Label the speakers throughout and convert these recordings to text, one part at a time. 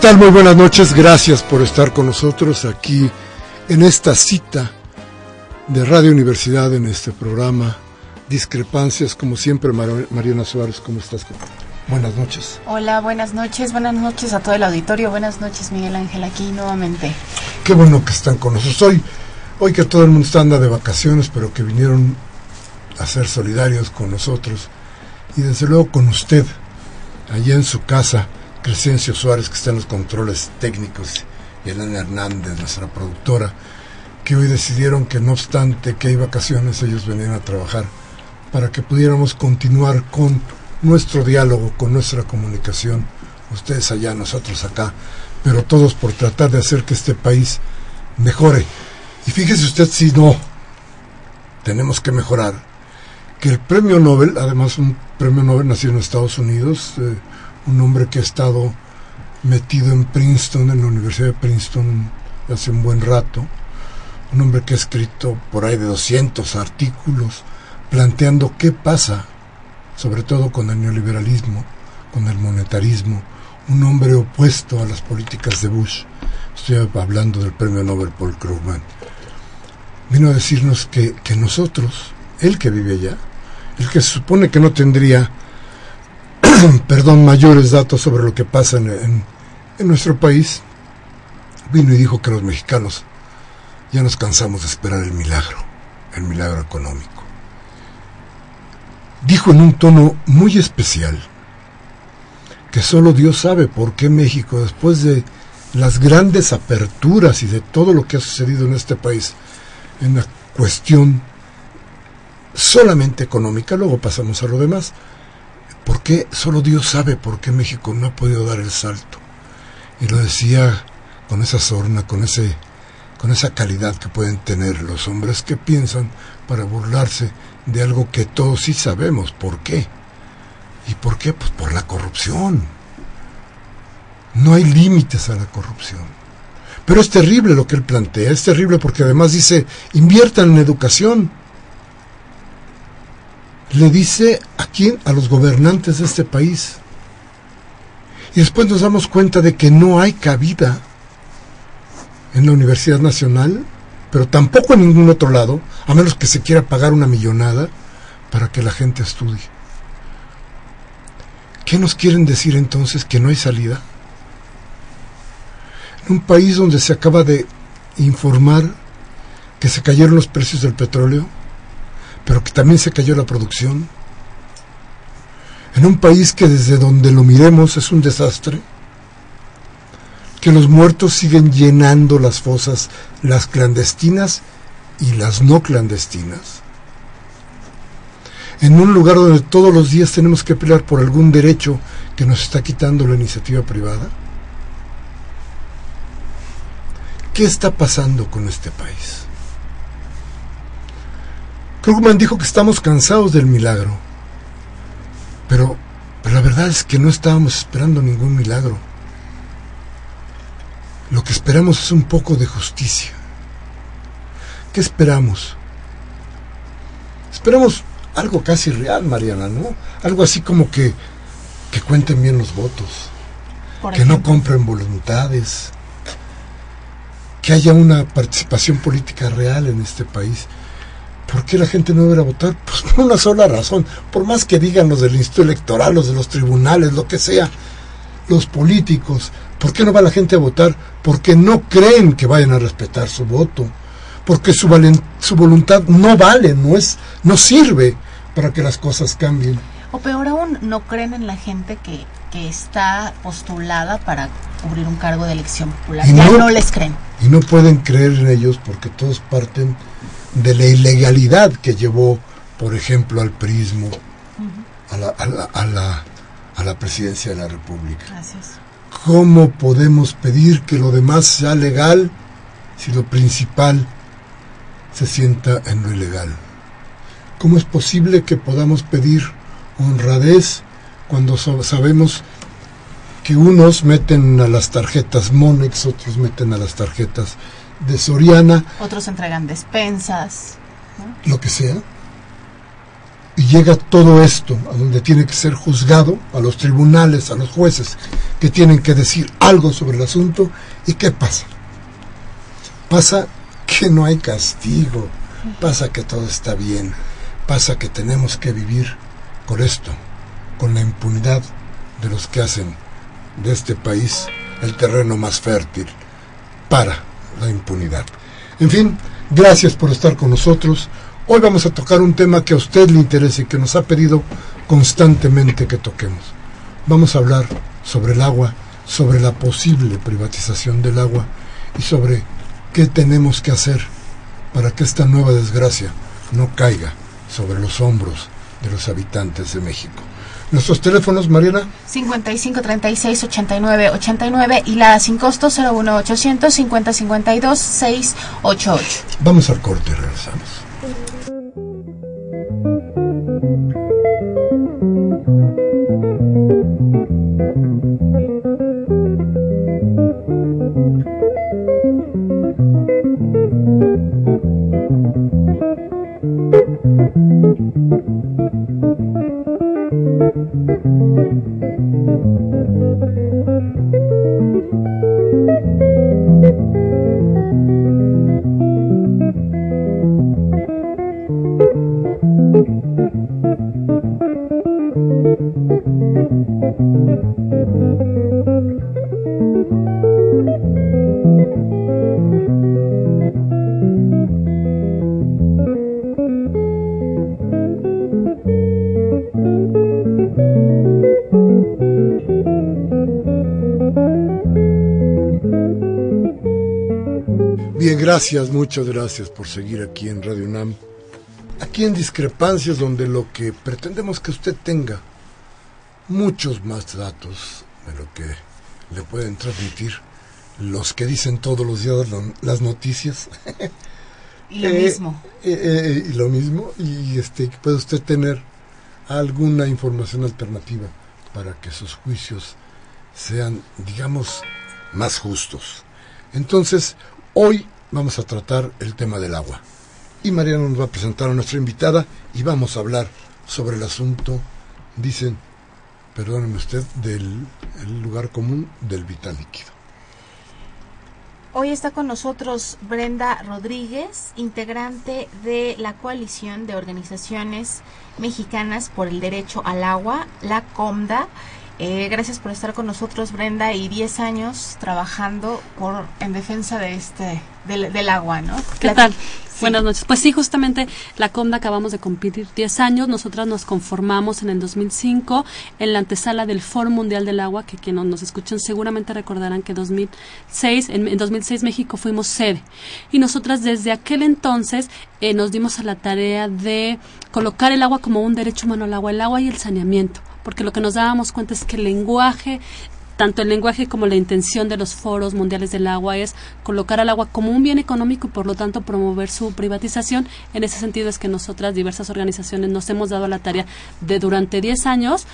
Speaker 1: Tal? Muy buenas noches. Gracias por estar con nosotros aquí en esta cita de Radio Universidad en este programa. Discrepancias, como siempre, Mariana Suárez, ¿cómo estás? Buenas noches.
Speaker 2: Hola, buenas noches, buenas noches a todo el auditorio, buenas noches Miguel Ángel aquí nuevamente.
Speaker 1: Qué bueno que están con nosotros hoy, hoy que todo el mundo está anda de vacaciones, pero que vinieron a ser solidarios con nosotros y desde luego con usted, allá en su casa Crescencio Suárez, que está en los controles técnicos, y Elena Hernández, nuestra productora, que hoy decidieron que no obstante que hay vacaciones, ellos venían a trabajar para que pudiéramos continuar con nuestro diálogo, con nuestra comunicación, ustedes allá, nosotros acá, pero todos por tratar de hacer que este país mejore. Y fíjese usted si no, tenemos que mejorar, que el premio Nobel, además un premio Nobel nacido en Estados Unidos, eh, un hombre que ha estado metido en Princeton, en la Universidad de Princeton, hace un buen rato, un hombre que ha escrito por ahí de 200 artículos planteando qué pasa, sobre todo con el neoliberalismo, con el monetarismo, un hombre opuesto a las políticas de Bush. Estoy hablando del premio Nobel Paul Krugman. Vino a decirnos que, que nosotros, él que vive allá, el que se supone que no tendría perdón, mayores datos sobre lo que pasa en, en nuestro país, vino y dijo que los mexicanos ya nos cansamos de esperar el milagro, el milagro económico. Dijo en un tono muy especial que solo Dios sabe por qué México, después de las grandes aperturas y de todo lo que ha sucedido en este país, en la cuestión solamente económica, luego pasamos a lo demás, ¿Por qué? Solo Dios sabe por qué México no ha podido dar el salto. Y lo decía con esa sorna, con, ese, con esa calidad que pueden tener los hombres que piensan para burlarse de algo que todos sí sabemos. ¿Por qué? ¿Y por qué? Pues por la corrupción. No hay límites a la corrupción. Pero es terrible lo que él plantea, es terrible porque además dice, inviertan en educación le dice a quién, a los gobernantes de este país. Y después nos damos cuenta de que no hay cabida en la Universidad Nacional, pero tampoco en ningún otro lado, a menos que se quiera pagar una millonada para que la gente estudie. ¿Qué nos quieren decir entonces? ¿Que no hay salida? En un país donde se acaba de informar que se cayeron los precios del petróleo, pero que también se cayó la producción. En un país que desde donde lo miremos es un desastre, que los muertos siguen llenando las fosas, las clandestinas y las no clandestinas. En un lugar donde todos los días tenemos que pelear por algún derecho que nos está quitando la iniciativa privada. ¿Qué está pasando con este país? Krugman dijo que estamos cansados del milagro. Pero, la verdad es que no estábamos esperando ningún milagro. Lo que esperamos es un poco de justicia. ¿Qué esperamos? Esperamos algo casi real, Mariana, ¿no? Algo así como que, que cuenten bien los votos, que no compren voluntades, que haya una participación política real en este país. ¿Por qué la gente no debe votar? Pues por una sola razón. Por más que digan los del Instituto Electoral, los de los tribunales, lo que sea, los políticos, ¿por qué no va la gente a votar? Porque no creen que vayan a respetar su voto. Porque su, su voluntad no vale, no, es, no sirve para que las cosas cambien.
Speaker 2: O peor aún, no creen en la gente que, que está postulada para cubrir un cargo de elección popular. ya no, les creen.
Speaker 1: Y no pueden creer en ellos porque todos parten de la ilegalidad que llevó, por ejemplo, al prismo, a, la, a, la, a, la, a, la, presidencia de la República.
Speaker 2: Gracias.
Speaker 1: ¿Cómo podemos pedir que lo demás sea legal si lo principal se sienta en lo ilegal? ¿Cómo es posible que podamos pedir honradez cuando sabemos que unos meten a las tarjetas Monex, otros meten a las tarjetas de Soriana.
Speaker 2: Otros entregan despensas.
Speaker 1: Lo que sea. Y llega todo esto a donde tiene que ser juzgado, a los tribunales, a los jueces, que tienen que decir algo sobre el asunto. ¿Y qué pasa? Pasa que no hay castigo, pasa que todo está bien, pasa que tenemos que vivir con esto, con la impunidad de los que hacen de este país el terreno más fértil para la impunidad. En fin, gracias por estar con nosotros. Hoy vamos a tocar un tema que a usted le interesa y que nos ha pedido constantemente que toquemos. Vamos a hablar sobre el agua, sobre la posible privatización del agua y sobre qué tenemos que hacer para que esta nueva desgracia no caiga sobre los hombros de los habitantes de México. Nuestros teléfonos, Mariana.
Speaker 2: 55 36 89 89 y la sin costo 01 800 50 52 688.
Speaker 1: Vamos al corte y regresamos. Gracias, muchas gracias por seguir aquí en Radio UNAM. Aquí en Discrepancias, donde lo que pretendemos que usted tenga muchos más datos de lo que le pueden transmitir los que dicen todos los días las noticias.
Speaker 2: Y lo eh, mismo.
Speaker 1: Eh, eh, y lo mismo. Y este, puede usted tener alguna información alternativa para que sus juicios sean, digamos, más justos. Entonces, hoy vamos a tratar el tema del agua. Y Mariano nos va a presentar a nuestra invitada y vamos a hablar sobre el asunto, dicen, perdóneme usted, del lugar común del vital líquido.
Speaker 2: Hoy está con nosotros Brenda Rodríguez, integrante de la coalición de organizaciones mexicanas por el derecho al agua, la COMDA. Eh, gracias por estar con nosotros, Brenda, y 10 años trabajando por en defensa de este del, agua, ¿no?
Speaker 3: ¿Qué tal? Buenas noches. Pues sí, justamente la COMDA acabamos de cumplir 10 años. Nosotras nos conformamos en el 2005 en la antesala del Foro Mundial del Agua, que quienes nos escuchan seguramente recordarán que 2006, en, en 2006 México fuimos sede. Y nosotras desde aquel entonces eh, nos dimos a la tarea de colocar el agua como un derecho humano al agua, el agua y el saneamiento porque lo que nos dábamos cuenta es que el lenguaje tanto el lenguaje como la intención de los foros mundiales del agua es colocar al agua como un bien económico y por lo tanto promover su privatización. En ese sentido es que nosotras, diversas organizaciones, nos hemos dado la tarea de durante 10 años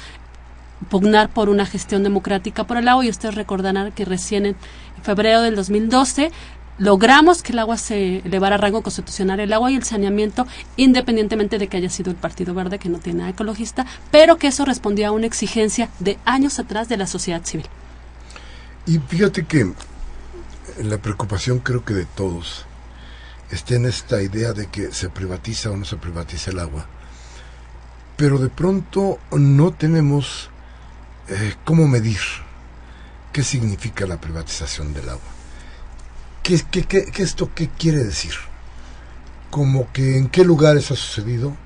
Speaker 3: pugnar por una gestión democrática por el agua y ustedes recordarán que recién en febrero del 2012 logramos que el agua se elevara a rango constitucional, el agua y el saneamiento, independientemente de que haya sido el Partido Verde, que no tiene nada ecologista, pero que eso respondía a una exigencia de años atrás de la sociedad civil.
Speaker 1: Y fíjate que la preocupación creo que de todos está en esta idea de que se privatiza o no se privatiza el agua. Pero de pronto no tenemos eh, cómo medir qué significa la privatización del agua. ¿Qué, qué, qué, qué esto qué quiere decir? Como que en qué lugares ha sucedido,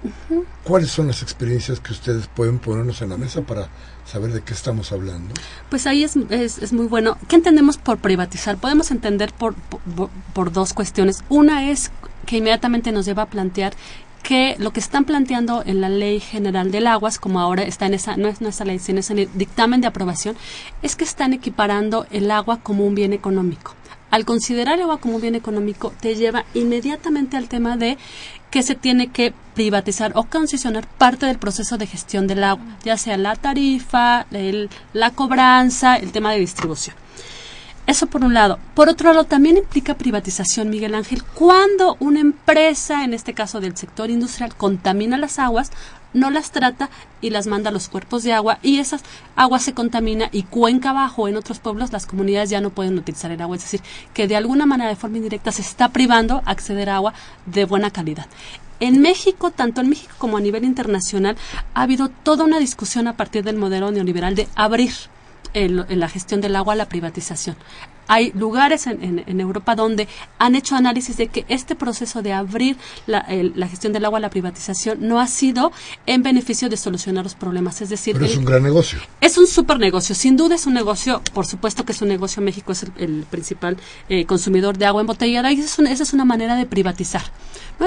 Speaker 1: cuáles son las experiencias que ustedes pueden ponernos en la mesa para saber de qué estamos hablando.
Speaker 3: Pues ahí es, es, es muy bueno. ¿Qué entendemos por privatizar? Podemos entender por, por, por dos cuestiones. Una es que inmediatamente nos lleva a plantear que lo que están planteando en la Ley General del Aguas, como ahora está en esa, no es nuestra ley, sino es en el dictamen de aprobación, es que están equiparando el agua como un bien económico. Al considerar el agua como un bien económico, te lleva inmediatamente al tema de que se tiene que privatizar o concesionar parte del proceso de gestión del agua, ya sea la tarifa, la cobranza, el tema de distribución. Eso por un lado. Por otro lado, también implica privatización, Miguel Ángel. Cuando una empresa, en este caso del sector industrial, contamina las aguas, no las trata y las manda a los cuerpos de agua y esas aguas se contamina y cuenca abajo en otros pueblos las comunidades ya no pueden utilizar el agua. Es decir, que de alguna manera, de forma indirecta, se está privando acceder a agua de buena calidad. En México, tanto en México como a nivel internacional, ha habido toda una discusión a partir del modelo neoliberal de abrir en, en la gestión del agua la privatización. Hay lugares en, en, en, Europa donde han hecho análisis de que este proceso de abrir la, el, la, gestión del agua a la privatización no ha sido en beneficio de solucionar los problemas. Es decir,
Speaker 1: Pero es un gran negocio.
Speaker 3: Es un super negocio. Sin duda es un negocio, por supuesto que es un negocio. México es el, el principal eh, consumidor de agua embotellada y es, una, esa es una manera de privatizar.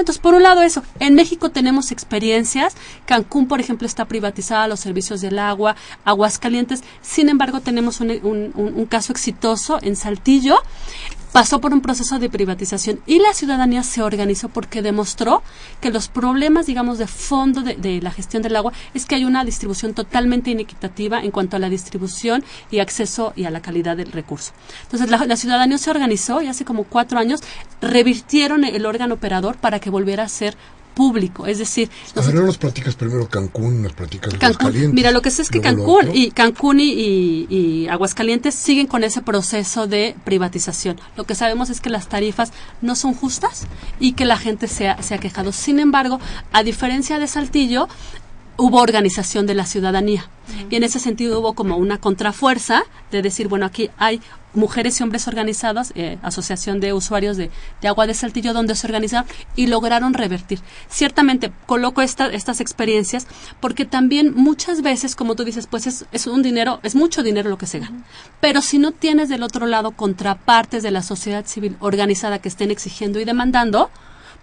Speaker 3: Entonces, por un lado eso. En México tenemos experiencias. Cancún, por ejemplo, está privatizada los servicios del agua, aguas calientes. Sin embargo, tenemos un caso exitoso en Saltillo pasó por un proceso de privatización y la ciudadanía se organizó porque demostró que los problemas, digamos, de fondo de, la gestión del agua es que hay una distribución totalmente inequitativa en cuanto a la distribución y acceso y a la calidad del recurso. Entonces, la, la ciudadanía se organizó y hace como cuatro años revirtieron el órgano operador para que volviera a ser público, es decir...
Speaker 1: A ver, no nos platicas primero Cancún, nos platicas
Speaker 3: Cancún.
Speaker 1: Aguascalientes.
Speaker 3: Mira, lo que sé es que Cancún y Cancún y, y, y, Aguascalientes siguen con ese proceso de privatización. Lo que sabemos es que las tarifas no son justas y que la gente se ha, se ha quejado. Sin embargo, a diferencia de Saltillo, hubo organización de la ciudadanía. Y en ese sentido hubo como una contrafuerza de decir, bueno, aquí hay mujeres y hombres organizados, eh, Asociación de Usuarios de, de, Agua de Saltillo, donde se organizaron y lograron revertir. Ciertamente coloco esta, estas experiencias porque también muchas veces, como tú dices, pues es, es un dinero, es mucho dinero lo que se gana. Uh -huh. Pero si no tienes del otro lado contrapartes de la sociedad civil organizada que estén exigiendo y demandando,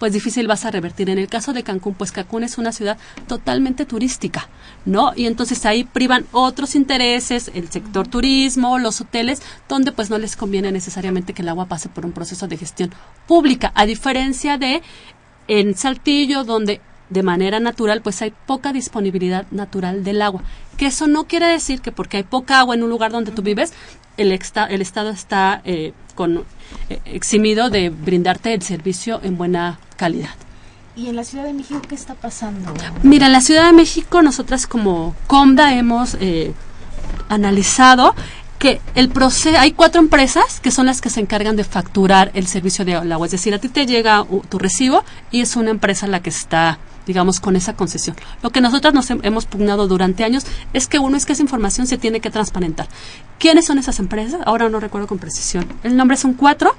Speaker 3: pues difícil vas a revertir. En el caso de Cancún, pues Cancún es una ciudad totalmente turística, ¿no? Y entonces ahí privan otros intereses, el sector turismo, los hoteles, donde pues no les conviene necesariamente que el agua pase por un proceso de gestión pública, a diferencia de en Saltillo, donde de manera natural, pues hay poca disponibilidad natural del agua. Que eso no quiere decir que porque hay poca agua en un lugar donde tú vives, el, exta, el Estado está eh, con, eh, eximido de brindarte el servicio en buena calidad.
Speaker 2: ¿Y en la Ciudad de México qué está pasando?
Speaker 3: Mira, en la Ciudad de México nosotras como COMDA hemos eh, analizado que el proceso hay cuatro empresas que son las que se encargan de facturar el servicio de agua, es decir, a ti te llega tu recibo y es una empresa la que está digamos, con esa concesión. Lo que nosotros nos hemos pugnado durante años es que uno es que esa información se tiene que transparentar. ¿Quiénes son esas empresas? Ahora no recuerdo con precisión. El nombre son cuatro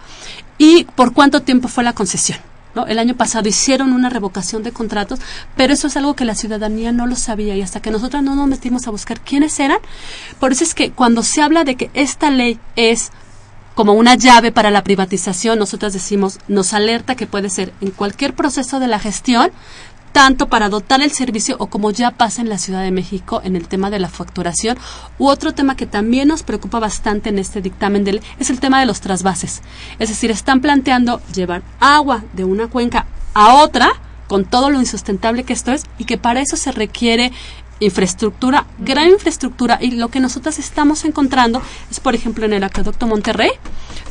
Speaker 3: y por cuánto tiempo fue la concesión. ¿No? El año pasado hicieron una revocación de contratos, pero eso es algo que la ciudadanía no lo sabía y hasta que nosotros no nos metimos a buscar quiénes eran. Por eso es que cuando se habla de que esta ley es como una llave para la privatización, nosotros decimos, nos alerta que puede ser en cualquier proceso de la gestión, tanto para dotar el servicio o como ya pasa en la Ciudad de México en el tema de la facturación. U otro tema que también nos preocupa bastante en este dictamen del, es el tema de los trasvases. Es decir, están planteando llevar agua de una cuenca a otra con todo lo insustentable que esto es y que para eso se requiere infraestructura, gran infraestructura y lo que nosotros estamos encontrando es por ejemplo en el acueducto Monterrey,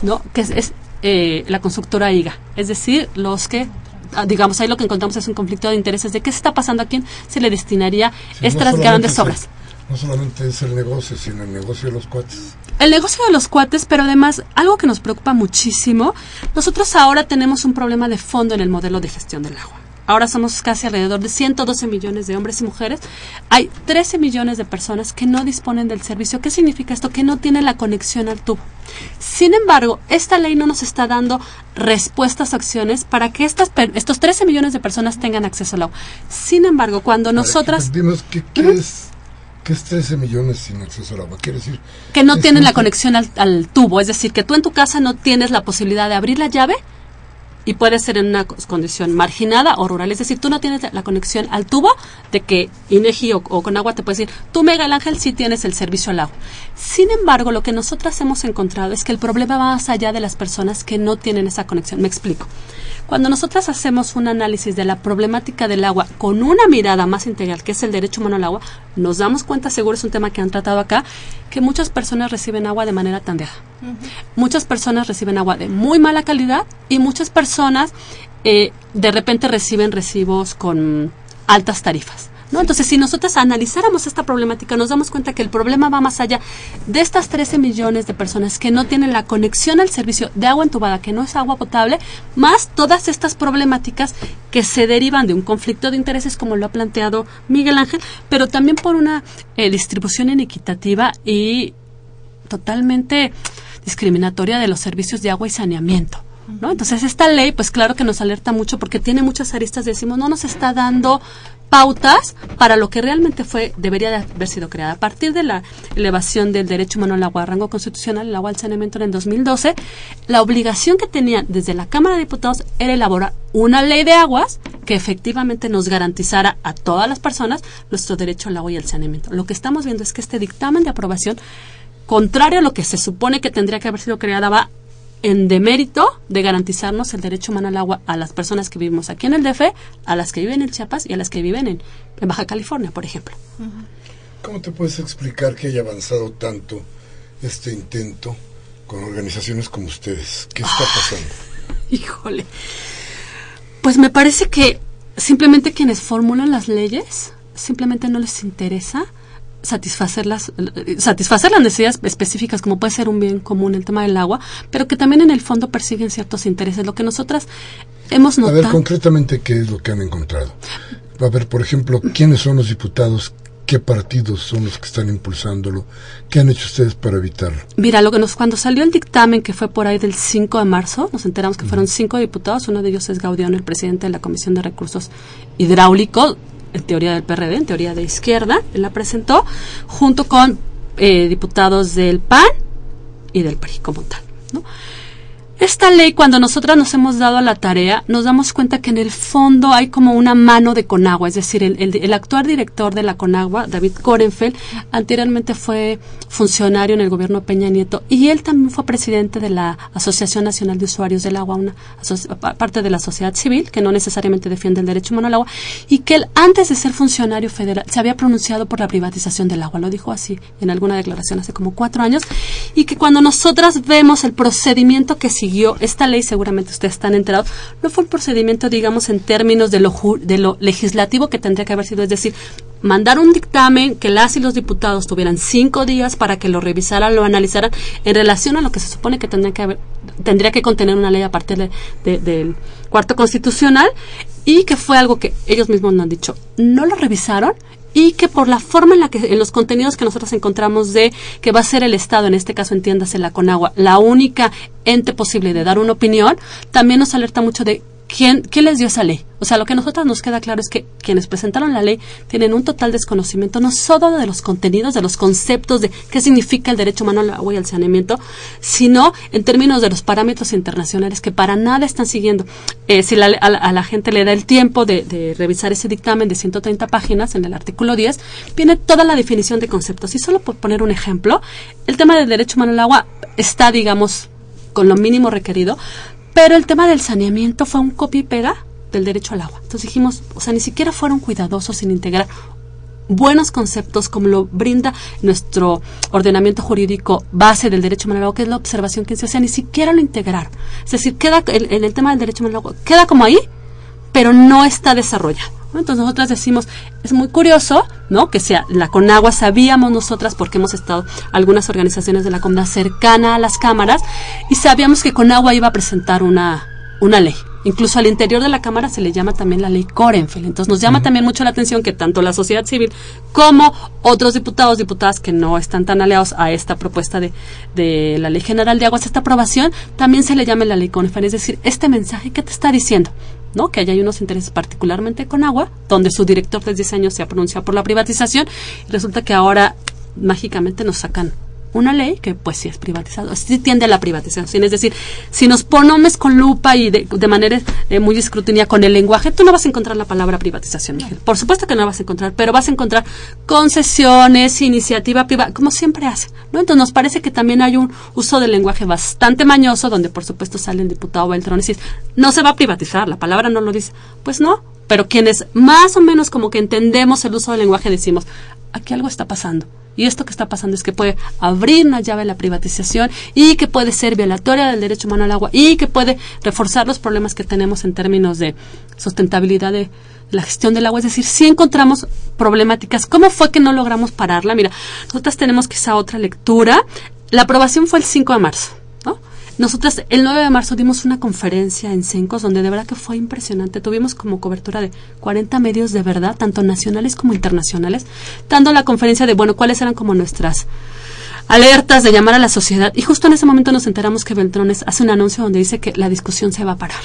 Speaker 3: ¿no? que es, es eh, la constructora IGA, es decir, los que digamos, ahí lo que encontramos es un conflicto de intereses de qué se está pasando a quién se le destinaría estas grandes obras.
Speaker 1: no solamente es el negocio, sino el negocio de los cuates.
Speaker 3: El negocio de los cuates, pero además algo que nos preocupa muchísimo, nosotros ahora tenemos un problema de fondo en el modelo de gestión del agua. Ahora somos casi alrededor de 112 millones de hombres y mujeres. Hay 13 millones de personas que no disponen del servicio. ¿Qué significa esto? Que no tienen la conexión al tubo. Sin embargo, esta ley no nos está dando respuestas, acciones para que estas, estos 13 millones de personas tengan acceso al agua. Sin embargo, cuando nosotras...
Speaker 1: ¿qué, qué es? ¿Qué es 13 millones sin acceso al agua? Quiere decir...
Speaker 3: Que no tienen la conexión al, al, tubo, es decir, que tú en tu casa no tienes la posibilidad de abrir la llave y puede ser en una condición marginada o rural. Es decir, tú no tienes la conexión al tubo de que INEGI o, con agua te puede decir, tú Mega Ángel sí tienes el servicio al agua. Sin embargo, lo que nosotras hemos encontrado es que el problema va más allá de las personas que no tienen esa conexión. Me explico. Cuando nosotras hacemos un análisis de la problemática del agua con una mirada más integral, que es el derecho humano al agua, nos damos cuenta, seguro es un tema que han tratado acá, que muchas personas reciben agua de manera tandeada. Muchas personas reciben agua de muy mala calidad y muchas personas eh, de repente reciben recibos con altas tarifas. Entonces, si nosotros analizáramos esta problemática, nos damos cuenta que el problema va más allá de estas 13 millones de personas que no tienen la conexión al servicio de agua entubada, que no es agua potable, más todas estas problemáticas que se derivan de un conflicto de intereses, como lo ha planteado Miguel Ángel, pero también por una eh, distribución inequitativa y totalmente discriminatoria de los servicios de agua y saneamiento. ¿No? Entonces esta ley, pues claro que nos alerta mucho porque tiene muchas aristas, decimos, no nos está dando pautas para lo que realmente fue debería de haber sido creada. A partir de la elevación del derecho humano al agua a rango constitucional, el agua al saneamiento en el 2012, la obligación que tenían desde la Cámara de Diputados era elaborar una ley de aguas que efectivamente nos garantizara a todas las personas nuestro derecho al agua y al saneamiento. Lo que estamos viendo es que este dictamen de aprobación contrario a lo que se supone que tendría que haber sido creada, va en demérito de garantizarnos el derecho humano al agua a las personas que vivimos aquí en el DF, a las que viven en Chiapas y a las que viven en, Baja California, por ejemplo.
Speaker 1: ¿Cómo te puedes explicar que haya avanzado tanto este intento con organizaciones como ustedes? ¿Qué está pasando?
Speaker 3: híjole. Pues me parece que simplemente quienes formulan las leyes simplemente no les interesa satisfacer las, satisfacer las necesidades específicas, como puede ser un bien común el tema del agua, pero que también en el fondo persiguen ciertos intereses. Lo que nosotras hemos notado.
Speaker 1: A ver, concretamente, ¿qué es lo que han encontrado? A ver, por ejemplo, ¿quiénes son los diputados qué partidos son los que están impulsándolo, qué han hecho ustedes para evitarlo.
Speaker 3: Mira, lo que nos cuando salió el dictamen que fue por ahí del 5 de marzo, nos enteramos que fueron cinco diputados, uno de ellos es Gaudión, el presidente de la Comisión de Recursos Hidráulicos, en teoría del PRD, en teoría de izquierda, él la presentó, junto con eh, diputados del PAN y del PRI como tal. ¿no? Esta ley, cuando nosotras nos hemos dado a la tarea, nos damos cuenta que en el fondo hay como una mano de Conagua, es decir, el, actual director de la Conagua, David Korenfeld, anteriormente fue funcionario en el gobierno Peña Nieto y él también fue presidente de la Asociación Nacional de Usuarios del Agua, una parte de la sociedad civil que no necesariamente defiende el derecho humano al agua y que él, antes de ser funcionario federal, se había pronunciado por la privatización del agua, lo dijo así en alguna declaración hace como cuatro años, y que cuando nosotras vemos el procedimiento que esta ley, seguramente ustedes están enterados, no fue un procedimiento, digamos, en términos de lo, de lo legislativo que tendría que haber sido, es decir, mandar un dictamen que las y los diputados tuvieran cinco días para que lo revisaran, lo analizaran en relación a lo que se supone que tendría que, haber, tendría que contener una ley a partir del cuarto constitucional y que fue algo que ellos mismos nos han dicho, no lo revisaron y que por la forma en la que en los contenidos que nosotros encontramos de que va a ser el Estado, en este caso entiéndase la Conagua, la única ente posible de dar una opinión, también nos alerta mucho de quién, les dio esa ley. O sea, lo que a nosotros nos queda claro es que quienes presentaron la ley tienen un total desconocimiento no solo de los contenidos, de los conceptos, de qué significa el derecho humano al agua y al saneamiento, sino en términos de los parámetros internacionales que para nada están siguiendo. Eh, si a, la gente le da el tiempo de, revisar ese dictamen de 130 páginas en el artículo 10, viene toda la definición de conceptos. Y solo por poner un ejemplo, el tema del derecho humano al agua está, digamos, con lo mínimo requerido, pero el tema del saneamiento fue un copia y pega del derecho al agua. Entonces dijimos, o sea, ni siquiera fueron cuidadosos en integrar buenos conceptos como lo brinda nuestro ordenamiento jurídico base del derecho humano al agua, que es la observación que se sea, ni siquiera lo integrar. Es decir, queda en el, tema del derecho humano al agua, queda como ahí, pero no está desarrollado. Entonces nosotras decimos, es muy curioso, ¿no? Que sea la Conagua, sabíamos nosotras, porque hemos estado algunas organizaciones de la CONDA cercana a las cámaras, y sabíamos que Conagua iba a presentar una, una ley. Incluso al interior de la Cámara se le llama también la ley Korenfeld. Entonces nos llama también mucho la atención que tanto la sociedad civil como otros diputados, diputadas que no están tan aliados a esta propuesta de, de la Ley General de Aguas, esta aprobación, también se le llame la ley Korenfeld. Es decir, este mensaje, ¿qué te está diciendo? ¿No? que allá hay unos intereses particularmente con agua, donde su director de 10 años se ha pronunciado por la privatización, y resulta que ahora mágicamente nos sacan una ley que pues sí es privatizado, sí tiende a la privatización. Es decir, si nos ponemos con lupa y de, manera eh, muy escrutinía con el lenguaje, tú no vas a encontrar la palabra privatización, Por supuesto que no vas a encontrar, pero vas a encontrar concesiones, iniciativa privada, como siempre hace. ¿no? Entonces nos parece que también hay un uso del lenguaje bastante mañoso, donde por supuesto sale el diputado Beltrán y dice, no se va a privatizar, la palabra no lo dice. Pues no, pero quienes más o menos como que entendemos el uso del lenguaje decimos, aquí algo está pasando y esto que está pasando es que puede abrir una llave a la privatización y que puede ser violatoria del derecho humano al agua y que puede reforzar los problemas que tenemos en términos de sustentabilidad de la gestión del agua. Es decir, si encontramos problemáticas. ¿Cómo fue que no logramos pararla? Mira, nosotras tenemos quizá otra lectura. La aprobación fue el 5 de marzo. Nosotras el 9 de marzo dimos una conferencia en Cencos donde de verdad que fue impresionante. Tuvimos como cobertura de 40 medios de verdad, tanto nacionales como internacionales, dando la conferencia de, bueno, cuáles eran como nuestras alertas de llamar a la sociedad. Y justo en ese momento nos enteramos que Beltrones hace un anuncio donde dice que la discusión se va a parar.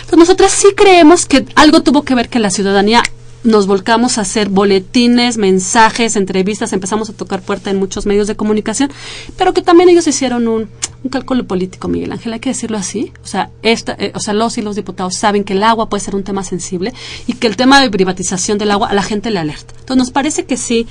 Speaker 3: Entonces nosotras sí creemos que algo tuvo que ver que la ciudadanía nos volcamos a hacer boletines, mensajes, entrevistas, empezamos a tocar puerta en muchos medios de comunicación, pero que también ellos hicieron un, cálculo político, Miguel Ángel, hay que decirlo así. O sea, esta, eh, o sea, los y los diputados saben que el agua puede ser un tema sensible y que el tema de privatización del agua a la gente le alerta. Entonces nos parece que sí.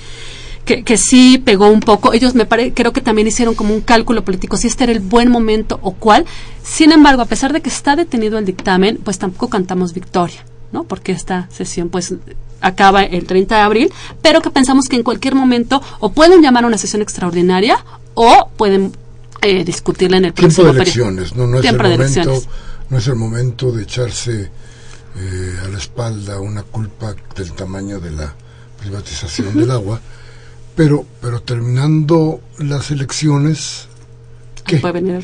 Speaker 3: Que, que, sí pegó un poco. Ellos me creo que también hicieron como un cálculo político, si este era el buen momento o cuál. Sin embargo, a pesar de que está detenido el dictamen, pues tampoco cantamos victoria. ¿No? Porque esta sesión pues acaba el 30 de abril, pero que pensamos que en cualquier momento o pueden llamar a una sesión extraordinaria o pueden eh, discutirla en el
Speaker 1: tiempo de elecciones, no, no es el momento, no es el momento de echarse eh, a la espalda una culpa del tamaño de la privatización del agua, pero pero terminando las elecciones
Speaker 3: ¿qué? Puede venir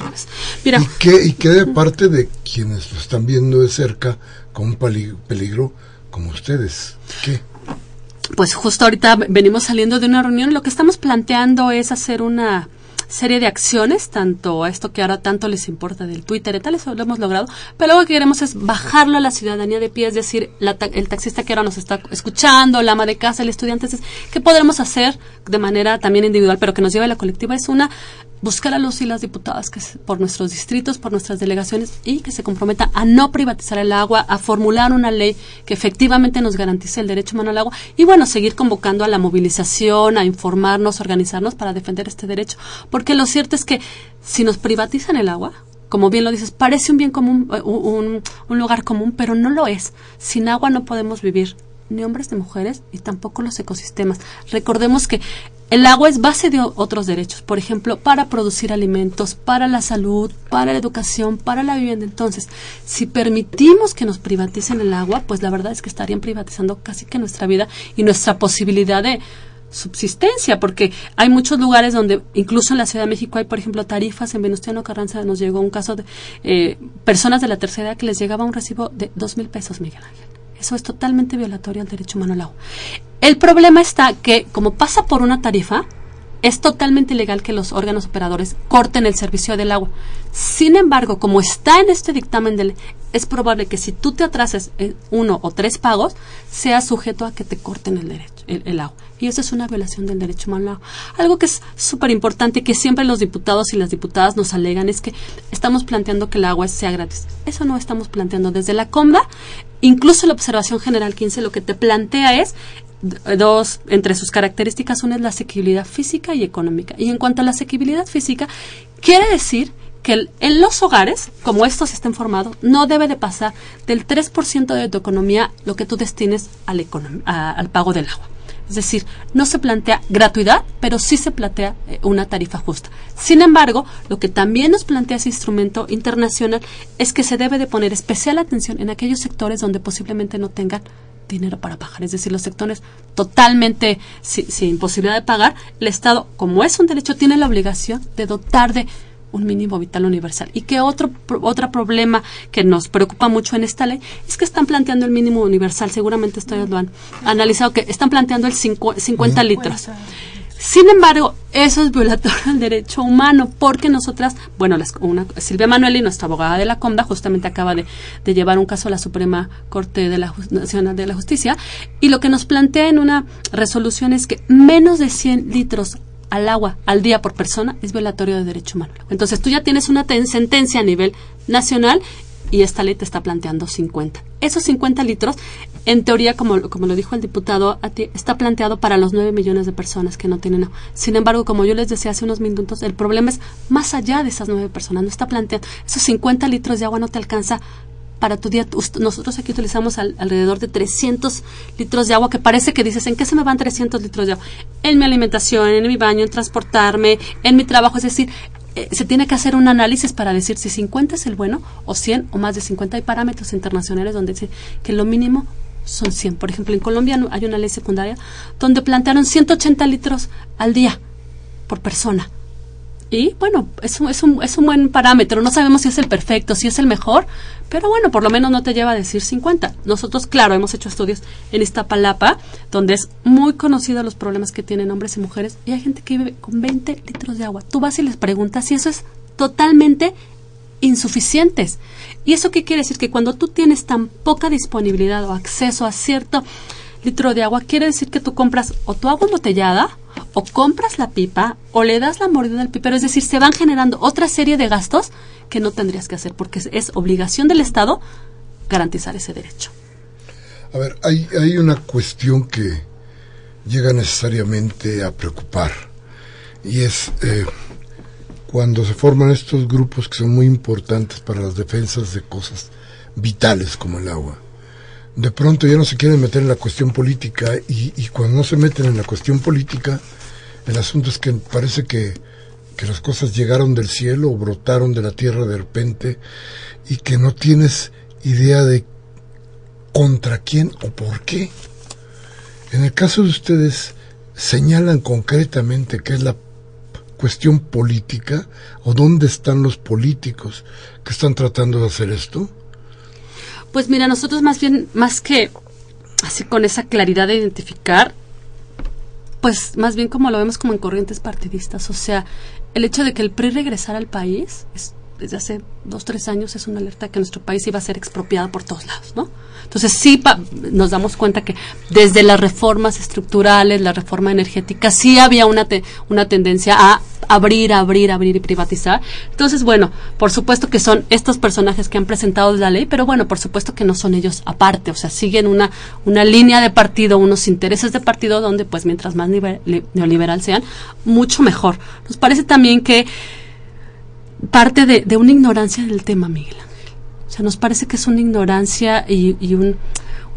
Speaker 1: Mira, ¿Y qué, y qué de parte de quienes lo están viendo de cerca con un peligro como ustedes. ¿Qué?
Speaker 3: Pues justo ahorita venimos saliendo de una reunión. Lo que estamos planteando es hacer una serie de acciones, tanto a esto que ahora tanto les importa del Twitter y tal, eso lo hemos logrado, pero lo que queremos es bajarlo a la ciudadanía de pie, es decir, el taxista que ahora nos está escuchando, la ama de casa, el estudiante, es, ¿qué podremos hacer de manera también individual, pero que nos lleve a la colectiva? Es una buscar a los y las diputadas que por nuestros distritos, por nuestras delegaciones y que se comprometa a no privatizar el agua, a formular una ley que efectivamente nos garantice el derecho humano al agua y bueno, seguir convocando a la movilización, a informarnos, organizarnos para defender este derecho, porque lo cierto es que si nos privatizan el agua, como bien lo dices, parece un bien común, eh, un lugar común, pero no lo es. Sin agua no podemos vivir ni hombres ni mujeres y tampoco los ecosistemas. Recordemos que el agua es base de otros derechos, por ejemplo, para producir alimentos, para la salud, para la educación, para la vivienda. Entonces, si permitimos que nos privaticen el agua, pues la verdad es que estarían privatizando casi que nuestra vida y nuestra posibilidad de subsistencia, porque hay muchos lugares donde, incluso en la Ciudad de México, hay, por ejemplo, tarifas. En Venustiano Carranza nos llegó un caso de eh, personas de la tercera edad que les llegaba un recibo de dos mil pesos, Miguel Ángel. Eso es totalmente violatorio al derecho humano al. El problema está que, como pasa por una tarifa, es totalmente ilegal que los órganos operadores corten el servicio del agua. Sin embargo, como está en este dictamen es probable que si tú te atrases en uno o tres pagos, sea sujeto a que te corten el derecho, el, agua. Y eso es una violación del derecho humano agua. Algo que es súper importante que siempre los diputados y las diputadas nos alegan es que estamos planteando que el agua sea gratis. Eso no estamos planteando. Desde la COMDA, incluso la observación general 15 lo que te plantea es dos, entre sus características, una es la asequibilidad física y económica. Y en cuanto a la asequibilidad física, quiere decir que en los hogares, como estos estén formados, no debe de pasar del 3% de tu economía lo que tú destines al, pago del agua. Es decir, no se plantea gratuidad, pero sí se plantea eh, una tarifa justa. Sin embargo, lo que también nos plantea ese instrumento internacional es que se debe de poner especial atención en aquellos sectores donde posiblemente no tengan dinero para pagar, es decir, los sectores totalmente sin posibilidad de pagar, el Estado, como es un derecho, tiene la obligación de dotar de un mínimo vital universal. Y que otro, otro problema que nos preocupa mucho en esta ley es que están planteando el mínimo universal. Seguramente ustedes lo han analizado, que están planteando el 50 litros. Sin embargo, eso es violatorio al derecho humano, porque nosotras, bueno, una, Silvia nuestra abogada de la COMDA, justamente acaba de, de, llevar un caso a la Suprema Corte de la Nacional de la Justicia, y lo que nos plantea en una resolución es que menos de 100 litros al agua al día por persona es violatorio de derecho humano. Entonces tú ya tienes una sentencia a nivel nacional y esta ley te está planteando 50. Esos 50 litros, en teoría, como, como lo dijo el diputado, está planteado para los 9 millones de personas que no tienen agua. Sin embargo, como yo les decía hace unos minutos, el problema es más allá de esas 9 personas. No está planteando, esos 50 litros de agua no te alcanza para tu día. Nosotros aquí utilizamos alrededor de 300 litros de agua, que parece que dices, ¿en qué se me van 300 litros de agua? En mi alimentación, en mi baño, en transportarme, en mi trabajo. Es decir, eh, se tiene que hacer un análisis para decir si 50 es el bueno o 100 o más de 50. Hay parámetros internacionales donde dice que lo mínimo son 100. Por ejemplo, en Colombia hay una ley secundaria donde plantearon 180 litros al día por persona. Y bueno, es un, es, un, es un buen parámetro. No sabemos si es el perfecto, si es el mejor, pero bueno, por lo menos no te lleva a decir 50. Nosotros, claro, hemos hecho estudios en Iztapalapa, donde es muy conocido los problemas que tienen hombres y mujeres, y hay gente que vive con 20 litros de agua. Tú vas y les preguntas si eso es totalmente insuficientes. ¿Y eso qué quiere decir? Que cuando tú tienes tan poca disponibilidad o acceso a cierto litro de agua, quiere decir que tú compras o tu agua embotellada o compras la pipa o le das la mordida al pipero, es decir, se van generando otra serie de gastos que no tendrías que hacer porque es, obligación del Estado garantizar ese derecho.
Speaker 1: A ver, hay, hay una cuestión que llega necesariamente a preocupar y es eh, cuando se forman estos grupos que son muy importantes para las defensas de cosas vitales como el agua de pronto ya no se quieren meter en la cuestión política y, cuando no se meten en la cuestión política, el asunto es que parece que, que las cosas llegaron del cielo o brotaron de la tierra de repente y que no tienes idea de contra quién o por qué. En el caso de ustedes, señalan concretamente qué es la cuestión política o dónde están los políticos que están tratando de hacer esto.
Speaker 3: Pues mira, nosotros más bien, más que así con esa claridad de identificar, pues más bien como lo vemos como en corrientes partidistas. O sea, el hecho de que el PRI regresara al país es, desde hace dos, tres años es una alerta que nuestro país iba a ser expropiado por todos lados, ¿no? Entonces sí nos damos cuenta que desde las reformas estructurales, la reforma energética, sí había una, una tendencia a abrir, abrir, abrir y privatizar. Entonces, bueno, por supuesto que son estos personajes que han presentado la ley, pero bueno, por supuesto que no son ellos aparte, o sea, siguen una, una línea de partido, unos intereses de partido donde pues mientras más neoliberal sean, mucho mejor. Nos parece también que parte de, de una ignorancia del tema, Miguel o sea, nos parece que es una ignorancia y, y un,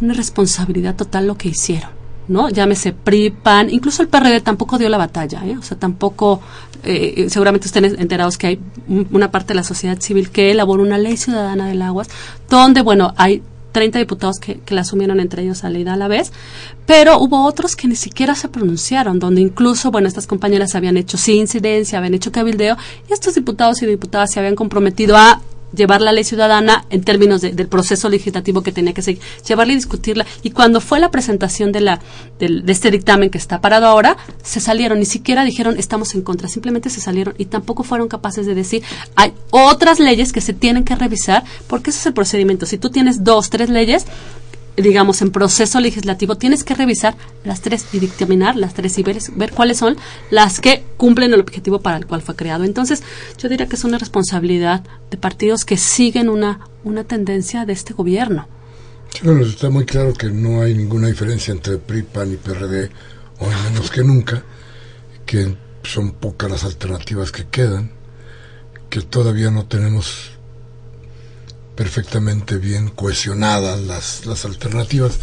Speaker 3: una responsabilidad total lo que hicieron. ¿no? Llámese PRI, PAN, incluso el PRD tampoco dio la batalla, ¿eh? O sea, tampoco, eh, seguramente estén enterados que hay una parte de la sociedad civil que elaboró una ley ciudadana del agua, donde, bueno, hay 30 diputados que, que la asumieron, entre ellos a Leida a la vez, pero hubo otros que ni siquiera se pronunciaron, donde incluso, bueno, estas compañeras habían hecho sí incidencia, habían hecho cabildeo, y estos diputados y diputadas se habían comprometido a llevar la ley ciudadana en términos del proceso legislativo que tenía que seguir, llevarla y discutirla. Y cuando fue la presentación de, la, de, este dictamen que está parado ahora, se salieron, ni siquiera dijeron estamos en contra, simplemente se salieron y tampoco fueron capaces de decir hay otras leyes que se tienen que revisar, porque ese es el procedimiento. Si tú tienes dos, tres leyes, digamos, en proceso legislativo, tienes que revisar las tres y dictaminar las tres y ver, ver, cuáles son las que cumplen el objetivo para el cual fue creado. Entonces, yo diría que es una responsabilidad de partidos que siguen una, una tendencia de este gobierno.
Speaker 1: Bueno, está muy claro que no hay ninguna diferencia entre PRI, PAN y PRD, o menos que nunca, que son pocas las alternativas que quedan, que todavía no tenemos perfectamente bien cohesionadas las, las alternativas,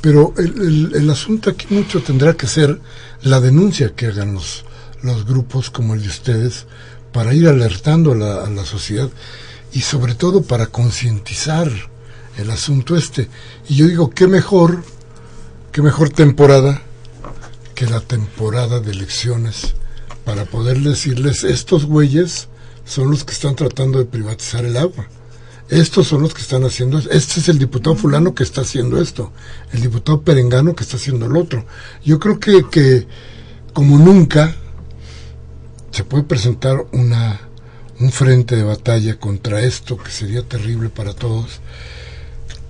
Speaker 1: Pero el, el, asunto aquí mucho tendrá que ser la denuncia que hagan los, los grupos como el de ustedes para ir alertando a la, a la sociedad y sobre todo para concientizar el asunto este. Y yo digo, qué mejor, qué mejor temporada que la temporada de elecciones para poder decirles, estos güeyes son los que están tratando de privatizar el agua. Estos son los que están haciendo Este es el diputado fulano que está haciendo esto. El diputado perengano que está haciendo el otro. Yo creo que, que como nunca se puede presentar una, un frente de batalla contra esto que sería terrible para todos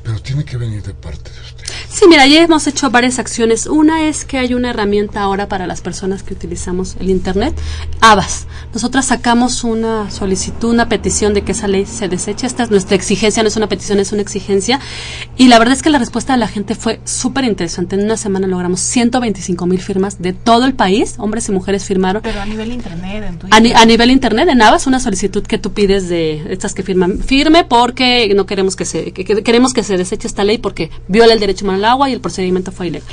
Speaker 1: pero tiene que venir de parte de usted.
Speaker 3: Sí, mira, ya hemos hecho varias acciones. Una es que hay una herramienta ahora para las personas que utilizamos el Internet, ABAS. Nosotras sacamos una solicitud, una petición de que esa ley se deseche. Esta es nuestra exigencia, no es una petición, es una exigencia. Y la verdad es que la respuesta de la gente fue súper interesante. En una semana logramos 125 mil firmas de todo el país. Hombres y mujeres firmaron.
Speaker 2: Pero a nivel Internet, en
Speaker 3: A, nivel Internet, en ABAS, una solicitud que tú pides de estas que firman. Firme porque no queremos que se, queremos que se deseche esta ley porque viola el derecho humano al agua y el procedimiento fue ilegal.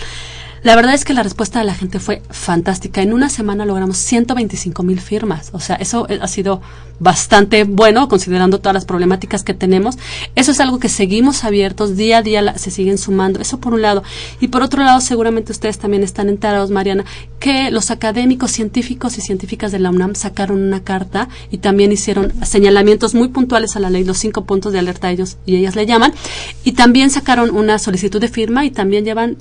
Speaker 3: La verdad es que la respuesta de la gente fue fantástica. En una semana logramos 125 mil firmas. O sea, eso eh, ha sido bastante bueno considerando todas las problemáticas que tenemos. Eso es algo que seguimos abiertos, día a día se siguen sumando. Eso por un lado. Y por otro lado, seguramente ustedes también están enterados, Mariana, que los académicos científicos y científicas de la UNAM sacaron una carta y también hicieron señalamientos muy puntuales a la ley, los cinco puntos de alerta ellos y ellas le llaman. Y también sacaron una solicitud de firma y también llevan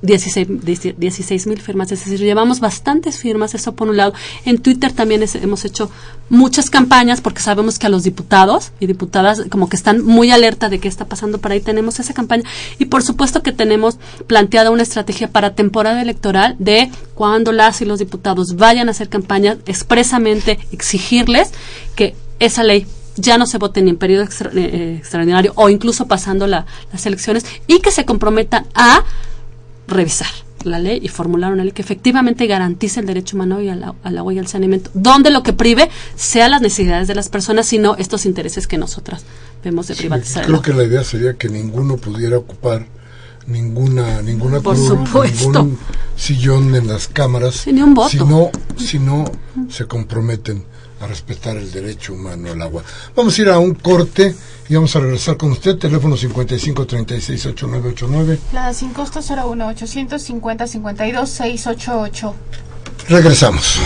Speaker 3: 16 mil firmas, es decir, llevamos bastantes firmas, eso por un lado. En Twitter también hemos hecho muchas campañas porque sabemos que a los diputados y diputadas como que están muy alerta de qué está pasando por ahí, tenemos esa campaña y por supuesto que tenemos planteada una estrategia para temporada electoral de cuando las y los diputados vayan a hacer campañas, expresamente exigirles que esa ley ya no se vote ni en periodo eh, extraordinario o incluso pasando las elecciones y que se comprometan a revisar la ley y formular una ley que efectivamente garantice el derecho humano y al, agua y al saneamiento, donde lo que prive sea las necesidades de las personas, sino estos intereses que nosotras vemos de privatizar.
Speaker 1: creo que la idea sería que ninguno pudiera ocupar ninguna ninguna
Speaker 3: Por ningún
Speaker 1: sillón en las cámaras,
Speaker 3: ni un voto.
Speaker 1: si no, si no se comprometen a respetar el derecho humano al agua. Vamos a ir a un corte y vamos a regresar con usted. Teléfono 55 36 8989.
Speaker 2: La sin costo 01 850 52 688.
Speaker 1: Regresamos.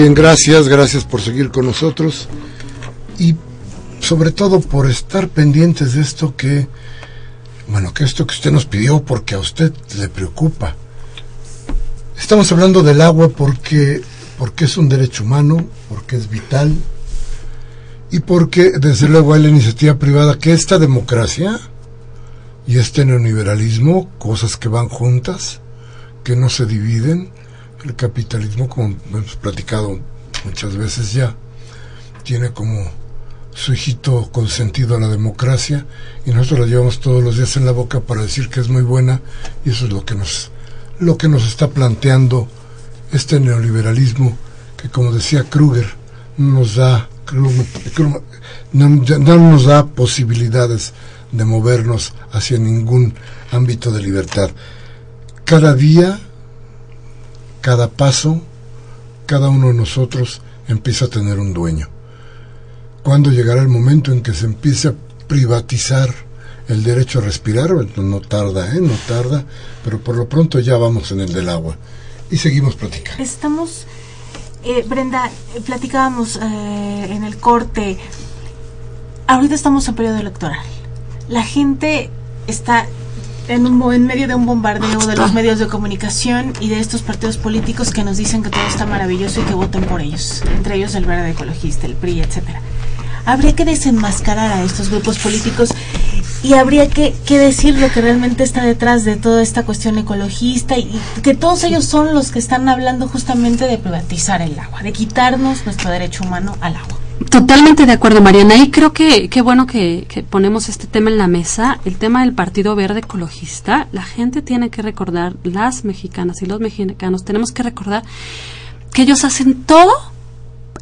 Speaker 1: Bien, gracias, gracias por seguir con nosotros y sobre todo por estar pendientes de esto que, bueno, que esto que usted nos pidió porque a usted le preocupa. Estamos hablando del agua porque, porque es un derecho humano, porque es vital y porque desde luego hay la iniciativa privada que esta democracia y este neoliberalismo, cosas que van juntas, que no se dividen. El capitalismo, como hemos platicado muchas veces ya, tiene como su hijito consentido a la democracia y nosotros la llevamos todos los días en la boca para decir que es muy buena y eso es lo que nos lo que nos está planteando este neoliberalismo que como decía Kruger nos da no, no nos da posibilidades de movernos hacia ningún ámbito de libertad. Cada día, cada paso, cada uno de nosotros empieza a tener un dueño. ¿Cuándo llegará el momento en que se empiece a privatizar el derecho a respirar? no tarda, ¿eh? No tarda, pero por lo pronto ya vamos en el del agua. Y seguimos platicando.
Speaker 2: Estamos eh, Brenda, platicábamos eh, en el corte, ahorita estamos en periodo electoral. La gente está en, un, en medio de un bombardeo de los medios de comunicación y de estos partidos políticos que nos dicen que todo está maravilloso y que voten por ellos, entre ellos el Verde Ecologista, el PRI, etcétera. Habría que desenmascarar a estos grupos políticos y habría que, decir lo que realmente está detrás de toda esta cuestión ecologista y, que todos ellos son los que están hablando justamente de privatizar el agua, de quitarnos nuestro derecho humano al agua.
Speaker 3: Totalmente de acuerdo, Mariana. Y creo que qué bueno que, que, ponemos este tema en la mesa, el tema del Partido Verde Ecologista. La gente tiene que recordar, las mexicanas y los mexicanos, tenemos que recordar que ellos hacen todo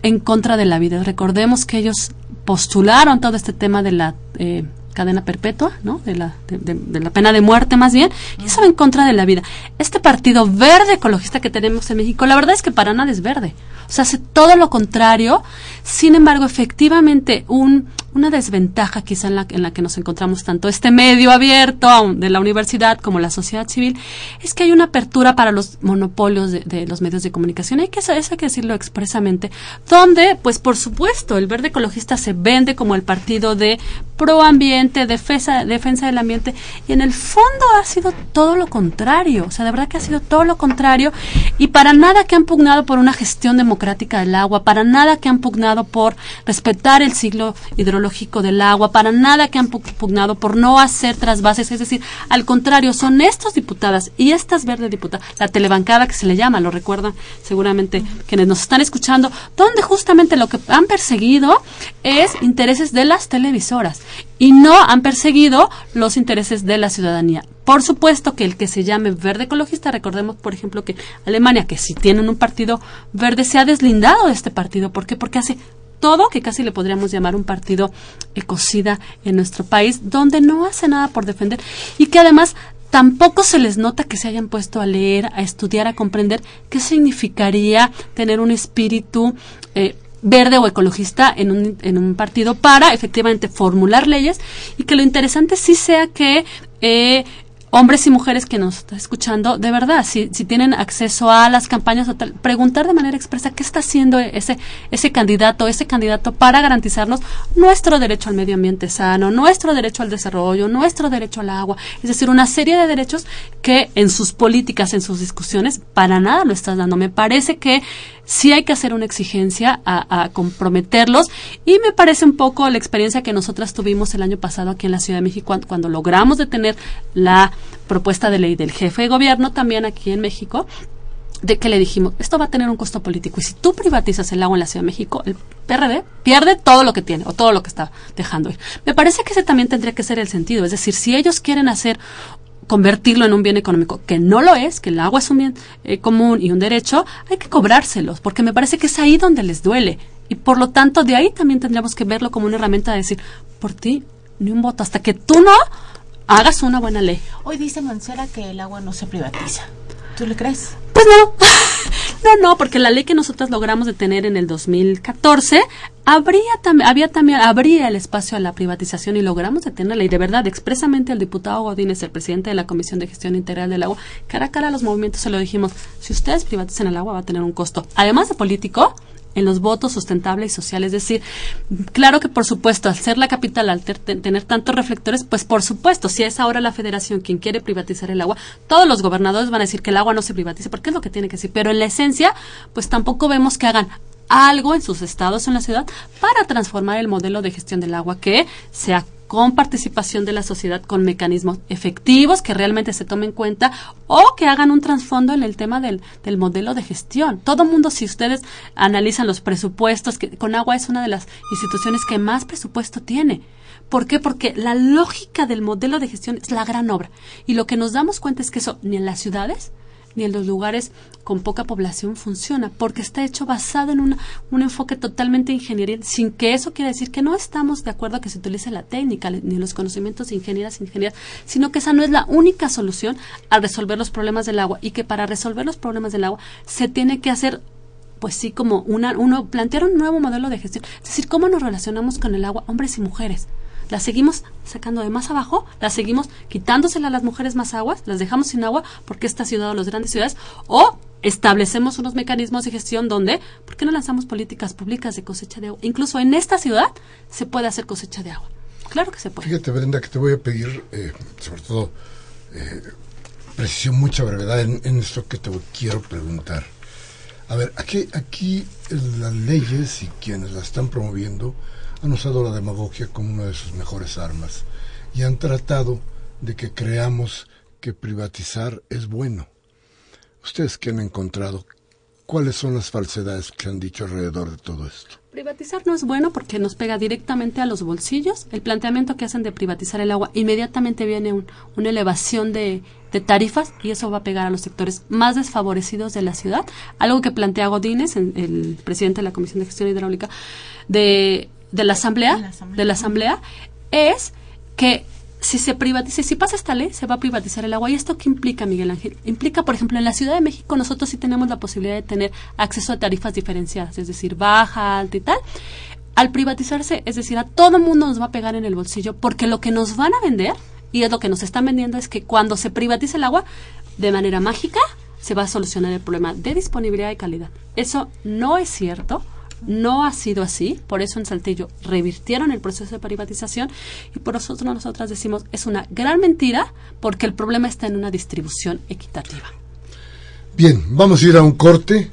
Speaker 3: en contra de la vida. Recordemos que ellos postularon todo este tema de la eh, cadena perpetua, ¿no? De la, de, la pena de muerte más bien, y eso va en contra de la vida. Este partido verde ecologista que tenemos en México, la verdad es que para nada es verde. O sea, hace todo lo contrario. Sin embargo, efectivamente, un, una desventaja quizá en la, en la que nos encontramos tanto este medio abierto de la universidad como la sociedad civil es que hay una apertura para los monopolios de, los medios de comunicación. Hay que, eso hay que decirlo expresamente. Donde, pues por supuesto, el verde ecologista se vende como el partido de proambiente, defensa, defensa del ambiente, y en el fondo ha sido todo lo contrario. O sea, de verdad que ha sido todo lo contrario. Y para nada que han pugnado por una gestión democrática del agua, para nada que han pugnado por respetar el ciclo hidrológico del agua, para nada que han pugnado por no hacer trasvases, es decir, al contrario, son estos diputadas y estas verdes diputadas, la telebancada que se le llama, lo recuerdan seguramente quienes nos están escuchando, donde justamente lo que han perseguido es intereses de las televisoras y no han perseguido los intereses de la ciudadanía. Por supuesto que el que se llame verde ecologista, recordemos, por ejemplo, que Alemania, que si tienen un partido verde, se ha deslindado de este partido. ¿Por qué? Porque hace todo que casi le podríamos llamar un partido ecocida en nuestro país, donde no hace nada por defender y que además tampoco se les nota que se hayan puesto a leer, a estudiar, a comprender qué significaría tener un espíritu eh, verde o ecologista en un, en un partido para efectivamente formular leyes y que lo interesante sí sea que eh, hombres y mujeres que nos están escuchando, de verdad, si, si tienen acceso a las campañas preguntar de manera expresa qué está haciendo ese, ese candidato, ese candidato para garantizarnos nuestro derecho al medio ambiente sano, nuestro derecho al desarrollo, nuestro derecho al agua, es decir, una serie de derechos que en sus políticas, en sus discusiones, para nada lo estás dando. Me parece que sí hay que hacer una exigencia a, comprometerlos y me parece un poco la experiencia que nosotras tuvimos el año pasado aquí en la Ciudad de México cuando, logramos detener la propuesta de ley del jefe de gobierno también aquí en México de que le dijimos, esto va a tener un costo político y si tú privatizas el agua en la Ciudad de México, el PRD pierde todo lo que tiene o todo lo que está dejando ir. Me parece que ese también tendría que ser el sentido, es decir, si ellos quieren hacer convertirlo en un bien económico, que no lo es, que el agua es un bien eh, común y un derecho, hay que cobrárselos, porque me parece que es ahí donde les duele. Y por lo tanto, de ahí también tendríamos que verlo como una herramienta de decir, por ti, ni un voto, hasta que tú no hagas una buena ley.
Speaker 2: Hoy dice Mancera que el agua no se privatiza. ¿Tú le crees?
Speaker 3: Pues no. no, no, porque la ley que nosotros logramos detener en el 2014 habría también, había también, habría el espacio a la privatización y logramos detenerla. Y de verdad, expresamente el diputado Godínez, el presidente de la Comisión de Gestión Integral del Agua, cara a cara a los movimientos se lo dijimos, si ustedes privatizan el agua va a tener un costo, además de político, en los votos sustentables y sociales. Es decir, claro que por supuesto, al ser la capital, al tener tantos reflectores, pues por supuesto, si es ahora la federación quien quiere privatizar el agua, todos los gobernadores van a decir que el agua no se privatice, porque es lo que tiene que decir. Pero en la esencia, pues tampoco vemos que hagan algo en sus estados en la ciudad para transformar el modelo de gestión del agua que se ha con participación de la sociedad, con mecanismos efectivos que realmente se tomen en cuenta o que hagan un trasfondo en el tema del, del modelo de gestión. Todo mundo, si ustedes analizan los presupuestos, que con agua es una de las instituciones que más presupuesto tiene. ¿Por qué? Porque la lógica del modelo de gestión es la gran obra. Y lo que nos damos cuenta es que eso ni en las ciudades ni en los lugares con poca población funciona, porque está hecho basado en un enfoque totalmente ingenieril, sin que eso quiera decir que no estamos de acuerdo a que se utilice la técnica ni los conocimientos de ingenieras e ingenieras, sino que esa no es la única solución a resolver los problemas del agua y que para resolver los problemas del agua se tiene que hacer pues sí, como una, uno, plantear un nuevo modelo de gestión. Es decir, cómo nos relacionamos con el agua, hombres y mujeres las seguimos sacando de más abajo, las seguimos quitándosela a las mujeres más aguas, las dejamos sin agua porque esta ciudad o las grandes ciudades, o establecemos unos mecanismos de gestión donde, ¿por qué no lanzamos políticas públicas de cosecha de agua? Incluso en esta ciudad se puede hacer cosecha de agua. Claro que se puede.
Speaker 1: Fíjate, Brenda, que te voy a pedir, eh, sobre todo, eh, precisión, mucha brevedad en, esto que te quiero preguntar. A ver, aquí, aquí las leyes y quienes las están promoviendo han usado la demagogia como una de sus mejores armas y han tratado de que creamos que privatizar es bueno. ¿Ustedes qué han encontrado? ¿Cuáles son las falsedades que han dicho alrededor de todo esto?
Speaker 3: Privatizar no es bueno porque nos pega directamente a los bolsillos. El planteamiento que hacen de privatizar el agua, inmediatamente viene una elevación de, de, tarifas y eso va a pegar a los sectores más desfavorecidos de la ciudad. Algo que plantea Godínez, el presidente de la Comisión de Gestión Hidráulica, de de la asamblea, de la asamblea es que si se privatiza, si pasa esta ley, se va a privatizar el agua. ¿Y esto qué implica, Miguel Ángel? Implica, por ejemplo, en la Ciudad de México nosotros sí tenemos la posibilidad de tener acceso a tarifas diferenciadas, es decir, baja, alta y tal. Al privatizarse, es decir, a todo mundo nos va a pegar en el bolsillo porque lo que nos van a vender, y es lo que nos están vendiendo, es que cuando se privatice el agua, de manera mágica, se va a solucionar el problema de disponibilidad y calidad. Eso no es cierto no ha sido así, por eso en Saltillo revirtieron el proceso de privatización y por nosotros nosotras decimos es una gran mentira porque el problema está en una distribución equitativa.
Speaker 1: Bien, vamos a ir a un corte.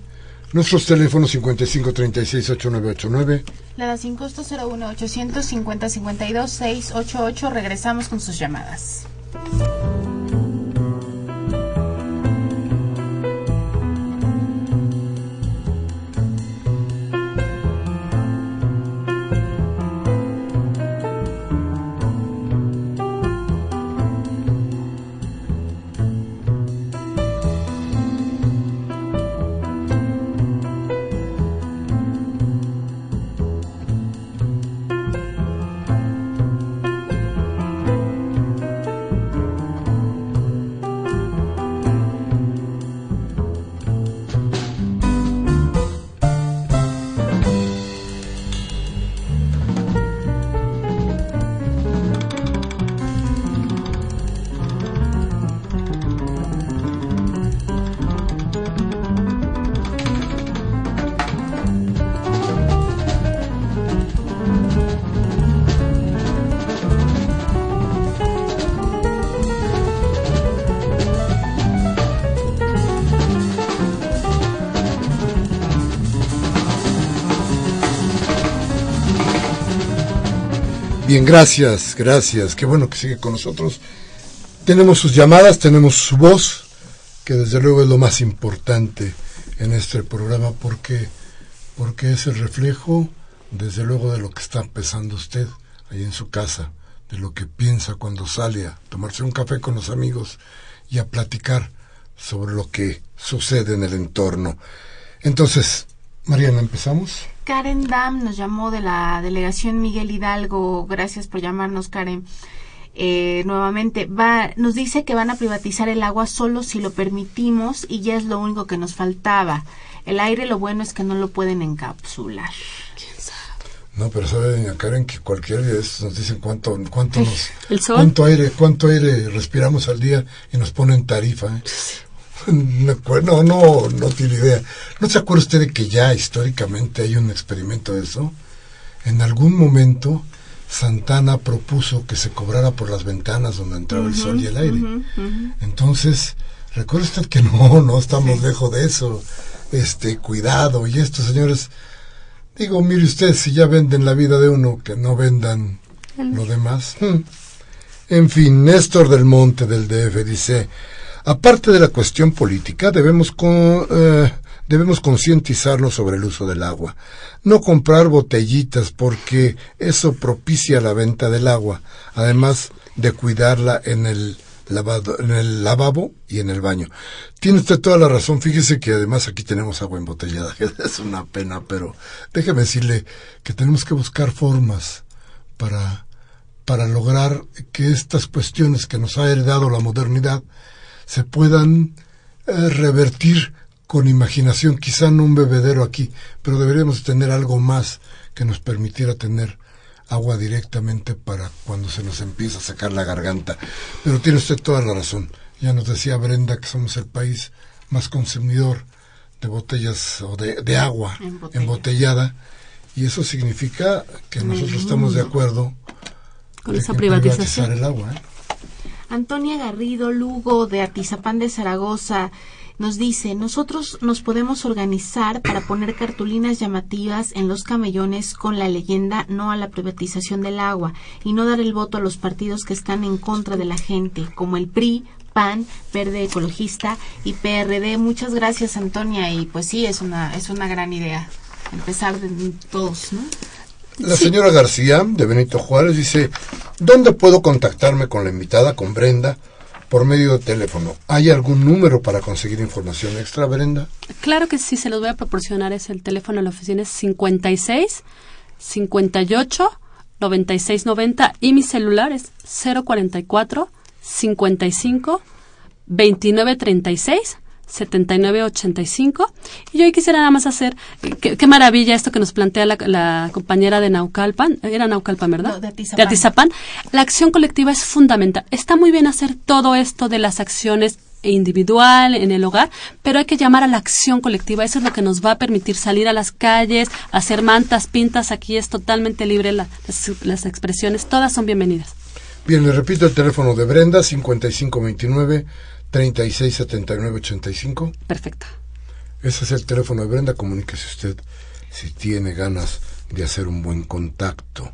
Speaker 1: Nuestros teléfonos 55 36 8989.
Speaker 2: La da sin costo 01 850 52 688. Regresamos con sus llamadas.
Speaker 1: Bien, gracias, gracias. Qué bueno que sigue con nosotros. Tenemos sus llamadas, tenemos su voz, que desde luego es lo más importante en este programa porque, porque es el reflejo, desde luego, de lo que está pensando usted ahí en su casa, de lo que piensa cuando sale a tomarse un café con los amigos y a platicar sobre lo que sucede en el entorno. Entonces, Mariana, ¿empezamos?
Speaker 2: Karen Dam nos llamó de la delegación Miguel Hidalgo. Gracias por llamarnos, Karen. Eh, nuevamente, va, nos dice que van a privatizar el agua solo si lo permitimos y ya es lo único que nos faltaba. El aire, lo bueno es que no lo pueden encapsular. ¿Quién
Speaker 1: sabe? No, pero sabe, doña Karen, que cualquier día nos dicen cuánto, cuánto nos, cuánto aire, cuánto aire respiramos al día y nos ponen tarifa. ¿eh? No, no, no tiene idea. ¿No se acuerda usted de que ya históricamente hay un experimento de eso? En algún momento Santana propuso que se cobrara por las ventanas donde entraba el sol y el aire. Entonces, recuerde usted que no, no estamos lejos de eso. Este, cuidado. Y estos señores, digo, mire usted, si ya venden la vida de uno, que no vendan lo demás. hmm. En fin, Néstor del Monte del DF dice, aparte de la cuestión política, debemos, con- eh, debemos concientizarnos sobre el uso del agua. No comprar botellitas porque eso propicia la venta del agua, además de cuidarla en el lavado, en el lavabo y en el baño. Tiene usted toda la razón. Fíjese que además aquí tenemos agua embotellada. que Es una pena, pero déjeme decirle que tenemos que buscar formas para, para lograr que estas cuestiones que nos ha heredado la modernidad se puedan eh, revertir con imaginación, quizá no un bebedero aquí, pero deberíamos tener algo más que nos permitiera tener agua directamente para cuando se nos empieza a sacar la garganta. Pero tiene usted toda la razón. Ya nos decía Brenda que somos el país más consumidor de botellas o de, de agua
Speaker 2: Embotellada.
Speaker 1: embotellada y eso significa que nosotros estamos de acuerdo
Speaker 3: Con esa privatización.
Speaker 1: privatizar el agua. ¿eh?
Speaker 2: Antonia Garrido Lugo de Atizapán de Zaragoza nos dice, nosotros nos podemos organizar para poner cartulinas llamativas en los camellones con la leyenda no a la privatización del agua y no dar el voto a los partidos que están en contra de la gente, como el PRI, PAN, Verde Ecologista y PRD. Muchas gracias Antonia y pues sí, es una, es una gran idea empezar de todos, ¿no?
Speaker 1: La señora García, de Benito Juárez, dice, ¿dónde puedo contactarme con la invitada, con Brenda, por medio de teléfono? ¿Hay algún número para conseguir información extra, Brenda?
Speaker 3: Claro que sí, se los voy a proporcionar. Es el teléfono de la oficina es 56 58 96 90 y mi celular es 044 55 29 36 79 85 y yo hoy quisiera nada más hacer eh, qué, qué maravilla esto que nos plantea la, la compañera de Naucalpan era Naucalpan verdad
Speaker 2: No, de Atizapán.
Speaker 3: Atizapán. la acción colectiva es fundamental está muy bien hacer todo esto de las acciones individual en el hogar, pero hay que llamar a la acción colectiva. Eso es lo que nos va a permitir salir a las calles, hacer mantas, pintas. Aquí es totalmente libre la- las, las expresiones. Todas son bienvenidas.
Speaker 1: Bien, le repito el teléfono de Brenda, 5529 367985.
Speaker 3: Perfecto.
Speaker 1: Ese es el teléfono de Brenda, comuníquese usted si tiene ganas de hacer un buen contacto.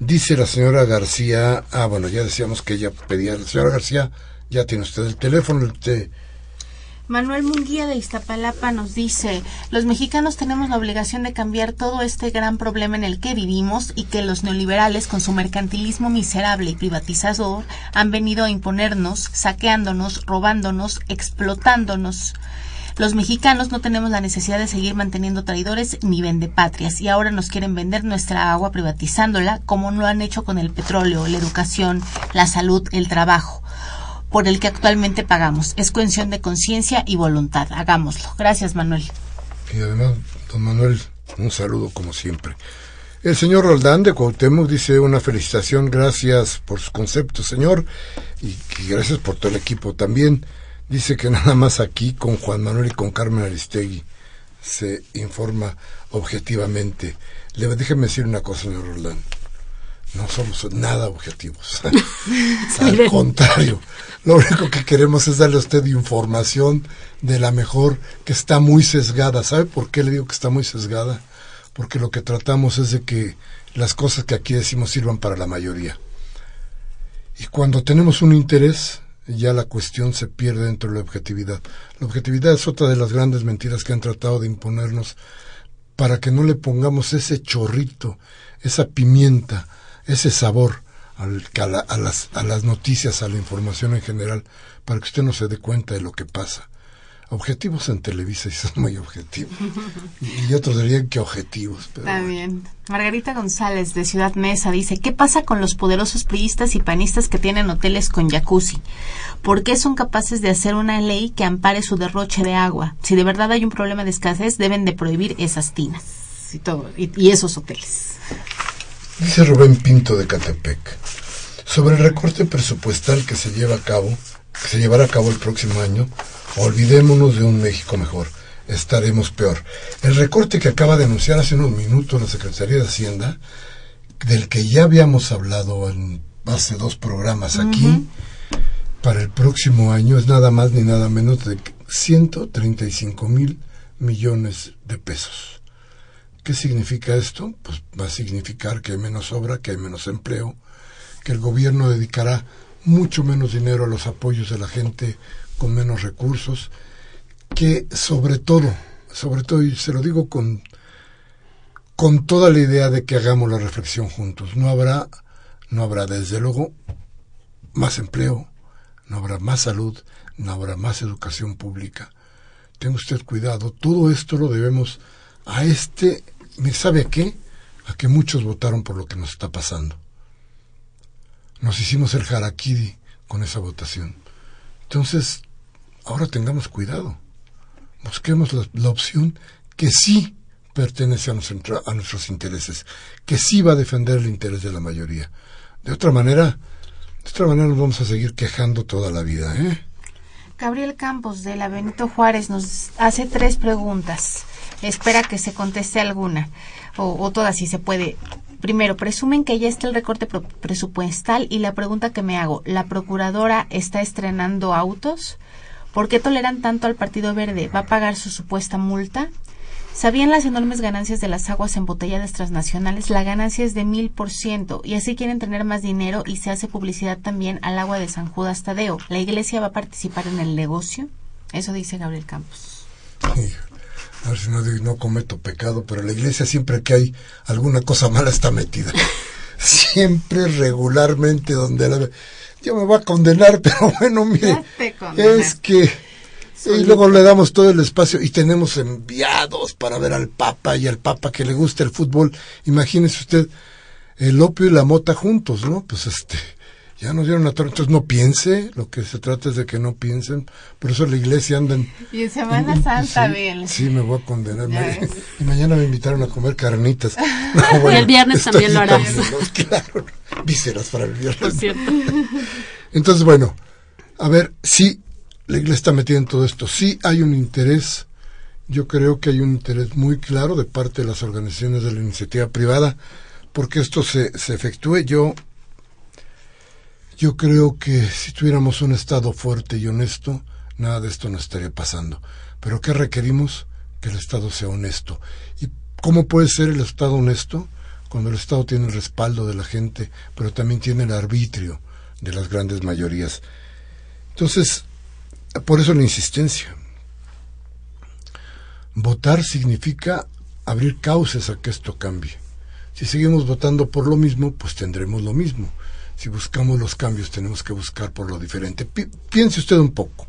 Speaker 1: Dice la señora García, ah, bueno, ya decíamos que ella pedía, la señora García, ya tiene usted el teléfono, usted,
Speaker 2: Manuel Munguía de Iztapalapa nos dice, los mexicanos tenemos la obligación de cambiar todo este gran problema en el que vivimos y que los neoliberales con su mercantilismo miserable y privatizador han venido a imponernos, saqueándonos, robándonos, explotándonos. Los mexicanos no tenemos la necesidad de seguir manteniendo traidores ni vendepatrias y ahora nos quieren vender nuestra agua privatizándola como lo han hecho con el petróleo, la educación, la salud, el trabajo por el que actualmente pagamos. Es cuestión de conciencia y voluntad. Hagámoslo. Gracias, Manuel.
Speaker 1: y además, don Manuel, un saludo como siempre. El señor Roldán de Cuauhtémoc dice una felicitación, gracias por sus conceptos, señor, y, y gracias por todo el equipo también. Dice que nada más aquí con Juan Manuel y con Carmen Aristegui se informa objetivamente. Le déjeme decir una cosa, señor Roldán. No somos nada objetivos. Al contrario, lo único que queremos es darle a usted información de la mejor que está muy sesgada. ¿Sabe por qué le digo que está muy sesgada? Porque lo que tratamos es de que las cosas que aquí decimos sirvan para la mayoría. Y cuando tenemos un interés, ya la cuestión se pierde dentro de la objetividad. La objetividad es otra de las grandes mentiras que han tratado de imponernos para que no le pongamos ese chorrito, esa pimienta, ese sabor al- a, la- a las, a las noticias, a la información en general, para que usted no se dé cuenta de lo que pasa. Objetivos en Televisa, y son muy objetivos. Y, otros dirían que objetivos. Pero
Speaker 2: Está bien. Margarita González de Ciudad Mesa dice, ¿qué pasa con los poderosos priistas y panistas que tienen hoteles con jacuzzi? ¿Por qué son capaces de hacer una ley que ampare su derroche de agua? Si de verdad hay un problema de escasez, deben de prohibir esas tinas y todo y, y esos hoteles.
Speaker 1: Dice Rubén Pinto de Catepec, sobre el recorte presupuestal que se lleva a cabo, que se llevará a cabo el próximo año, olvidémonos de un México mejor, estaremos peor. El recorte que acaba de anunciar hace unos minutos la Secretaría de Hacienda, del que ya habíamos hablado en hace dos programas aquí, para el próximo año es nada más ni nada menos de 135 mil millones de pesos. ¿Qué significa esto? Pues va a significar que hay menos obra, que hay menos empleo, que el gobierno dedicará mucho menos dinero a los apoyos de la gente con menos recursos, que sobre todo, sobre todo, y se lo digo con, con toda la idea de que hagamos la reflexión juntos, no habrá, no habrá desde luego más empleo, no habrá más salud, no habrá más educación pública. Tenga usted cuidado, todo esto lo debemos a este, ¿me sabe a qué? A que muchos votaron por lo que nos está pasando. Nos hicimos el harakiri con esa votación. Entonces, ahora tengamos cuidado. Busquemos la, opción que sí pertenece a, a nuestros intereses, que sí va a defender el interés de la mayoría. De otra manera, de otra manera nos vamos a seguir quejando toda la vida, ¿eh?
Speaker 2: Gabriel Campos de la Benito Juárez nos hace tres preguntas. Espera que se conteste alguna o, todas si se puede. Primero, presumen que ya está el recorte presupuestal y la pregunta que me hago, ¿la procuradora está estrenando autos? ¿Por qué toleran tanto al Partido Verde? ¿Va a pagar su supuesta multa? ¿Sabían las enormes ganancias de las aguas embotelladas transnacionales? La ganancia es de mil por ciento y así quieren tener más dinero y se hace publicidad también al agua de San Judas Tadeo. ¿La iglesia va a participar en el negocio? Eso dice Gabriel Campos
Speaker 1: a ver si no, no cometo pecado, pero la iglesia siempre que hay alguna cosa mala está metida. siempre regularmente donde la... Yo me voy a condenar, pero bueno, mire, es que... Y luego le damos todo el espacio y tenemos enviados para ver al Papa y al Papa que le gusta el fútbol. Imagínese usted el opio y la mota juntos, ¿no? Pues este ya nos dieron la torre, entonces no piense, lo que se trata es de que no piensen, por eso la iglesia anda en...
Speaker 2: Y en Semana Santa,
Speaker 1: sí, Sí, me voy a condenar. y mañana me invitaron a comer carnitas.
Speaker 3: y el viernes también lo harás.
Speaker 1: claro, vísceras para el viernes.
Speaker 3: Por cierto.
Speaker 1: Entonces, bueno, a ver, sí, la iglesia está metida en todo esto, sí hay un interés, yo creo que hay un interés muy claro de parte de las organizaciones de la iniciativa privada, porque esto se, se efectúe. Yo yo creo que si tuviéramos un Estado fuerte y honesto, nada de esto nos estaría pasando. Pero ¿qué requerimos? Que el Estado sea honesto. ¿Y cómo puede ser el Estado honesto? Cuando el Estado tiene el respaldo de la gente, pero también tiene el arbitrio de las grandes mayorías. Entonces, por eso la insistencia. Votar significa abrir cauces a que esto cambie. Si seguimos votando por lo mismo, pues tendremos lo mismo si buscamos los cambios tenemos que buscar por lo diferente. piense usted un poco.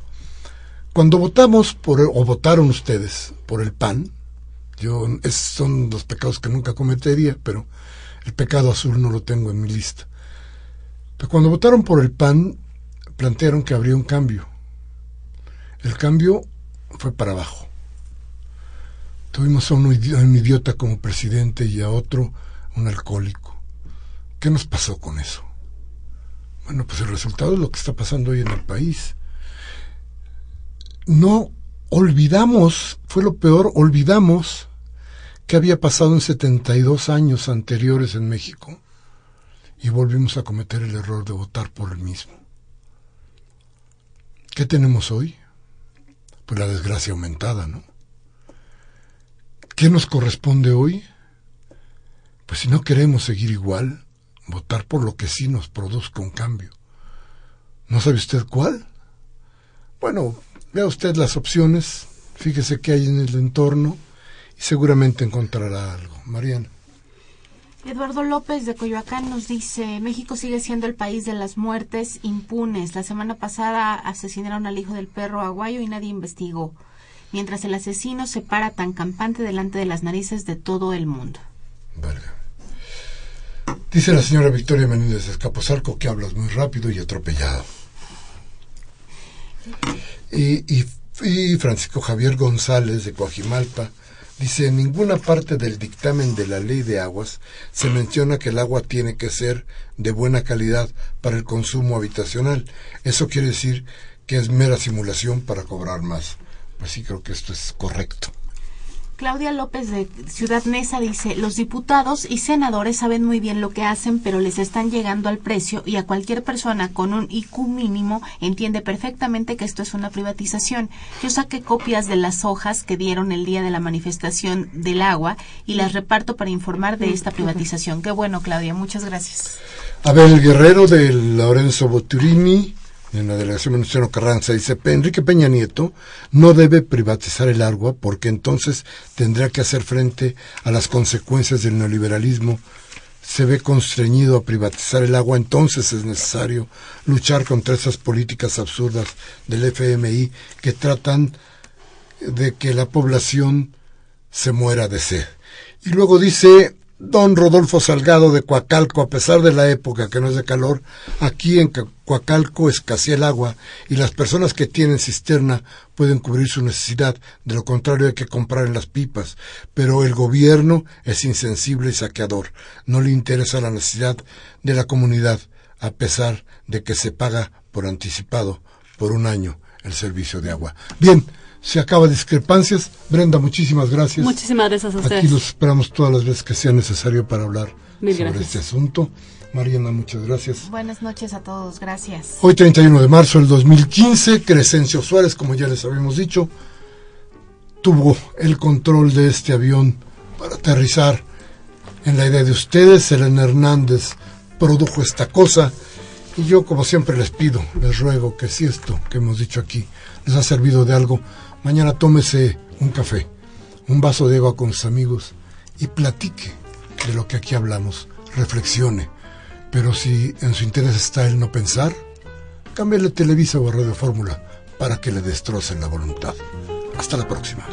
Speaker 1: Cuando votamos por, o votaron ustedes por el PAN, yo, son los pecados que nunca cometería, pero el pecado azul no lo tengo en mi lista. Pero cuando votaron por el PAN, plantearon que habría un cambio. El cambio fue para abajo. Tuvimos a un idiota como presidente y a otro un alcohólico. ¿Qué nos pasó con eso? Bueno, pues el resultado es lo que está pasando hoy en el país. No olvidamos, fue lo peor, olvidamos que había pasado en 72 años anteriores en México y volvimos a cometer el error de votar por el mismo. ¿Qué tenemos hoy? Pues la desgracia aumentada, ¿no? ¿Qué nos corresponde hoy? Pues si no queremos seguir igual, votar por lo que sí nos produzca un cambio. ¿No sabe usted cuál? Bueno, vea usted las opciones, fíjese qué hay en el entorno y seguramente encontrará algo. Mariana.
Speaker 2: Eduardo López de Coyoacán nos dice, México sigue siendo el país de las muertes impunes. La semana pasada asesinaron al hijo del perro aguayo y nadie investigó, mientras el asesino se para tan campante delante de las narices de todo el mundo.
Speaker 1: Dice la señora Victoria Menéndez Escaposalco que hablas muy rápido y atropellado. Y, y, Francisco Javier González de Coajimalpa dice, en ninguna parte del dictamen de la ley de aguas se menciona que el agua tiene que ser de buena calidad para el consumo habitacional. Eso quiere decir que es mera simulación para cobrar más. Pues sí, creo que esto es correcto.
Speaker 2: Claudia López de Ciudad Neza dice, los diputados y senadores saben muy bien lo que hacen, pero les están llegando al precio y a cualquier persona con un IQ mínimo entiende perfectamente que esto es una privatización. Yo saqué copias de las hojas que dieron el día de la manifestación del agua y las reparto para informar de esta privatización. Qué bueno, Claudia, muchas gracias.
Speaker 1: Abel Guerrero de Lorenzo Boturini, en la delegación Venustiano Carranza, dice, Enrique Peña Nieto no debe privatizar el agua porque entonces tendrá que hacer frente a las consecuencias del neoliberalismo. Se ve constreñido a privatizar el agua, entonces es necesario luchar contra esas políticas absurdas del FMI que tratan de que la población se muera de sed. Y luego dice, Don Rodolfo Salgado de Coacalco, a pesar de la época que no es de calor, aquí en Coacalco escasea el agua y las personas que tienen cisterna pueden cubrir su necesidad, de lo contrario hay que comprar en las pipas. Pero el gobierno es insensible y saqueador, no le interesa la necesidad de la comunidad, a pesar de que se paga por anticipado por un año el servicio de agua. Bien, se acaba discrepancias. Brenda, muchísimas gracias.
Speaker 3: Muchísimas gracias a ustedes.
Speaker 1: Aquí los esperamos todas las veces que sea necesario para hablar sobre este asunto. Mariana, muchas gracias.
Speaker 2: Buenas noches a todos, gracias.
Speaker 1: Hoy 31 de marzo del 2015, Crescencio Suárez, como ya les habíamos dicho, tuvo el control de este avión para aterrizar en la idea de ustedes. Elena Hernández produjo esta cosa y yo, como siempre, les pido, les ruego que si esto que hemos dicho aquí les ha servido de algo, Mañana tómese un café, un vaso de agua con sus amigos y platique de lo que aquí hablamos, reflexione. Pero si en su interés está el no pensar, cámbiale Televisa o Radio Fórmula para que le destrocen la voluntad. Hasta la próxima.